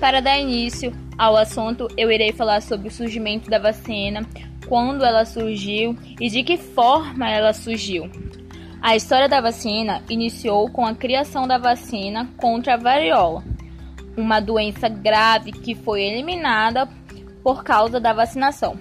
Para dar início ao assunto, eu irei falar sobre o surgimento da vacina, quando ela surgiu e de que forma ela surgiu. A história da vacina iniciou com a criação da vacina contra a variola, uma doença grave que foi eliminada por causa da vacinação.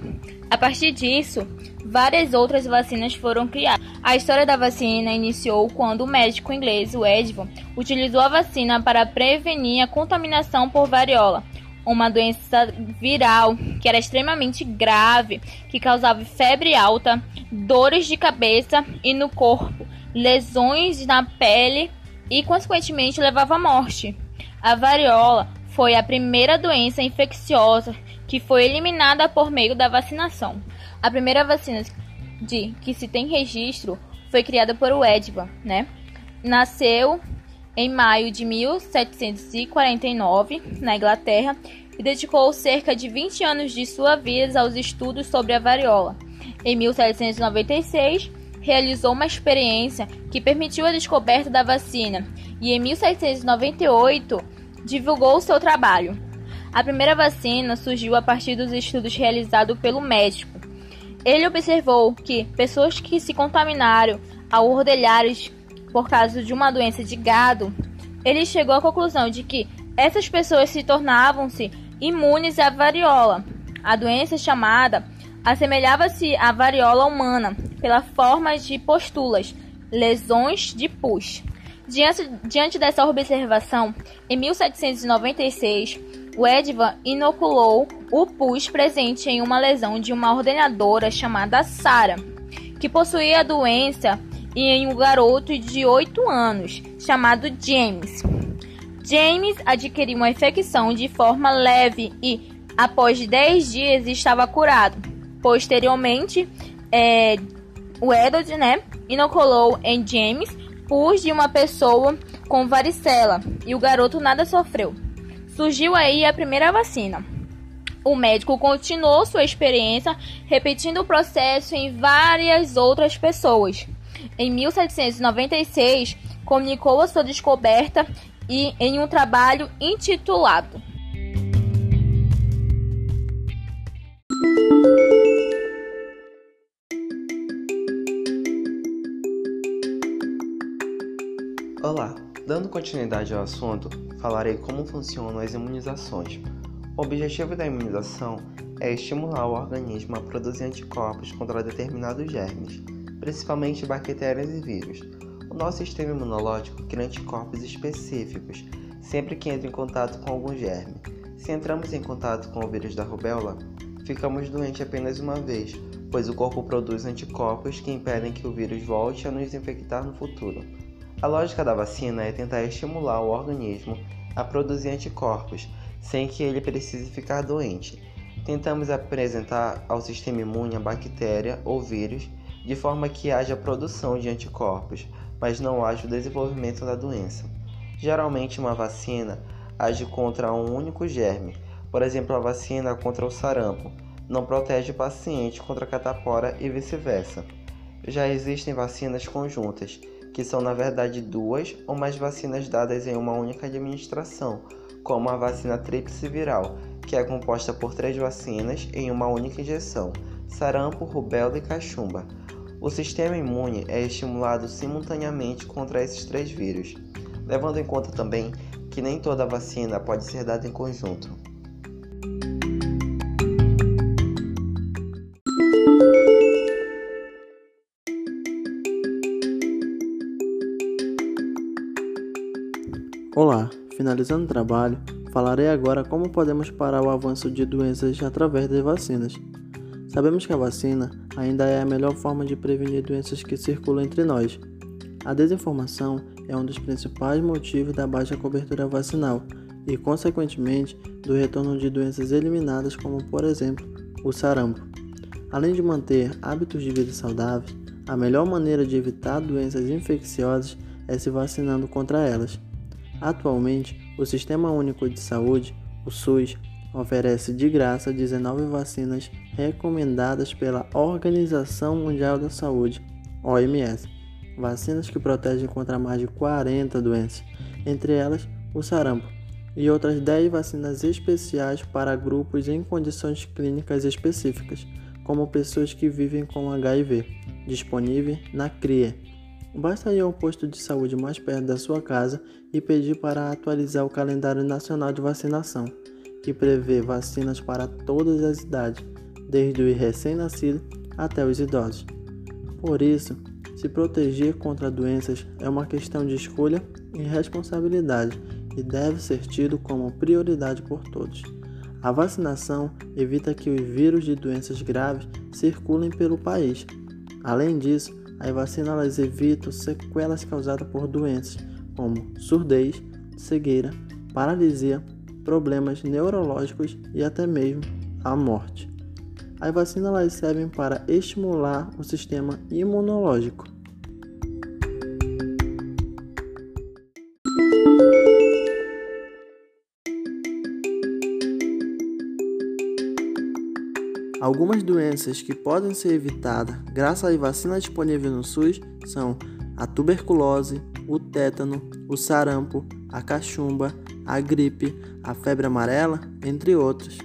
A partir disso, várias outras vacinas foram criadas. A história da vacina iniciou quando o médico inglês, Edvon, utilizou a vacina para prevenir a contaminação por variola, uma doença viral que era extremamente grave, que causava febre alta, dores de cabeça e no corpo, lesões na pele e, consequentemente, levava à morte. A variola foi a primeira doença infecciosa que foi eliminada por meio da vacinação. A primeira vacina de que se tem registro foi criada por o né? Nasceu em maio de 1749 na Inglaterra e dedicou cerca de 20 anos de sua vida aos estudos sobre a variola. Em 1796, realizou uma experiência que permitiu a descoberta da vacina e em 1798 divulgou seu trabalho. A primeira vacina surgiu a partir dos estudos realizados pelo médico. Ele observou que pessoas que se contaminaram ao ordelhares por causa de uma doença de gado, ele chegou à conclusão de que essas pessoas se tornavam-se imunes à variola. A doença chamada assemelhava-se à variola humana pela forma de postulas, lesões de pus. Diante, diante dessa observação, em 1796, o Edvan inoculou o pus presente em uma lesão de uma ordenadora chamada Sara, que possuía a doença e em um garoto de 8 anos, chamado James. James adquiriu uma infecção de forma leve e, após 10 dias, estava curado. Posteriormente, é, o Edward né, inoculou em James pus de uma pessoa com varicela e o garoto nada sofreu. Surgiu aí a primeira vacina. O médico continuou sua experiência, repetindo o processo em várias outras pessoas. Em 1796, comunicou a sua descoberta e em um trabalho intitulado continuidade ao assunto, falarei como funcionam as imunizações. O objetivo da imunização é estimular o organismo a produzir anticorpos contra determinados germes, principalmente bactérias e vírus. O nosso sistema imunológico cria anticorpos específicos sempre que entra em contato com algum germe. Se entramos em contato com o vírus da rubéola, ficamos doentes apenas uma vez, pois o corpo produz anticorpos que impedem que o vírus volte a nos infectar no futuro. A lógica da vacina é tentar estimular o organismo a produzir anticorpos sem que ele precise ficar doente. Tentamos apresentar ao sistema imune a bactéria ou vírus de forma que haja produção de anticorpos, mas não haja o desenvolvimento da doença. Geralmente, uma vacina age contra um único germe, por exemplo, a vacina contra o sarampo não protege o paciente contra a catapora e vice-versa. Já existem vacinas conjuntas que são na verdade duas ou mais vacinas dadas em uma única administração, como a vacina tríplice viral, que é composta por três vacinas em uma única injeção: sarampo, rubéola e cachumba. O sistema imune é estimulado simultaneamente contra esses três vírus, levando em conta também que nem toda vacina pode ser dada em conjunto. Olá, finalizando o trabalho, falarei agora como podemos parar o avanço de doenças através das vacinas. Sabemos que a vacina ainda é a melhor forma de prevenir doenças que circulam entre nós. A desinformação é um dos principais motivos da baixa cobertura vacinal e, consequentemente, do retorno de doenças eliminadas, como por exemplo o sarampo. Além de manter hábitos de vida saudáveis, a melhor maneira de evitar doenças infecciosas é se vacinando contra elas. Atualmente, o Sistema Único de Saúde, o SUS, oferece de graça 19 vacinas recomendadas pela Organização Mundial da Saúde, OMS. Vacinas que protegem contra mais de 40 doenças, entre elas o sarampo. e outras 10 vacinas especiais para grupos em condições clínicas específicas, como pessoas que vivem com HIV, disponível na CRIE. Basta ir ao posto de saúde mais perto da sua casa e pedir para atualizar o calendário nacional de vacinação, que prevê vacinas para todas as idades, desde o recém-nascido até os idosos. Por isso, se proteger contra doenças é uma questão de escolha e responsabilidade e deve ser tido como prioridade por todos. A vacinação evita que os vírus de doenças graves circulem pelo país. Além disso, as vacinas evitam sequelas causadas por doenças como surdez, cegueira, paralisia, problemas neurológicos e até mesmo a morte. As vacinas servem para estimular o sistema imunológico. Algumas doenças que podem ser evitadas graças às vacinas disponíveis no SUS são a tuberculose, o tétano, o sarampo, a cachumba, a gripe, a febre amarela, entre outros.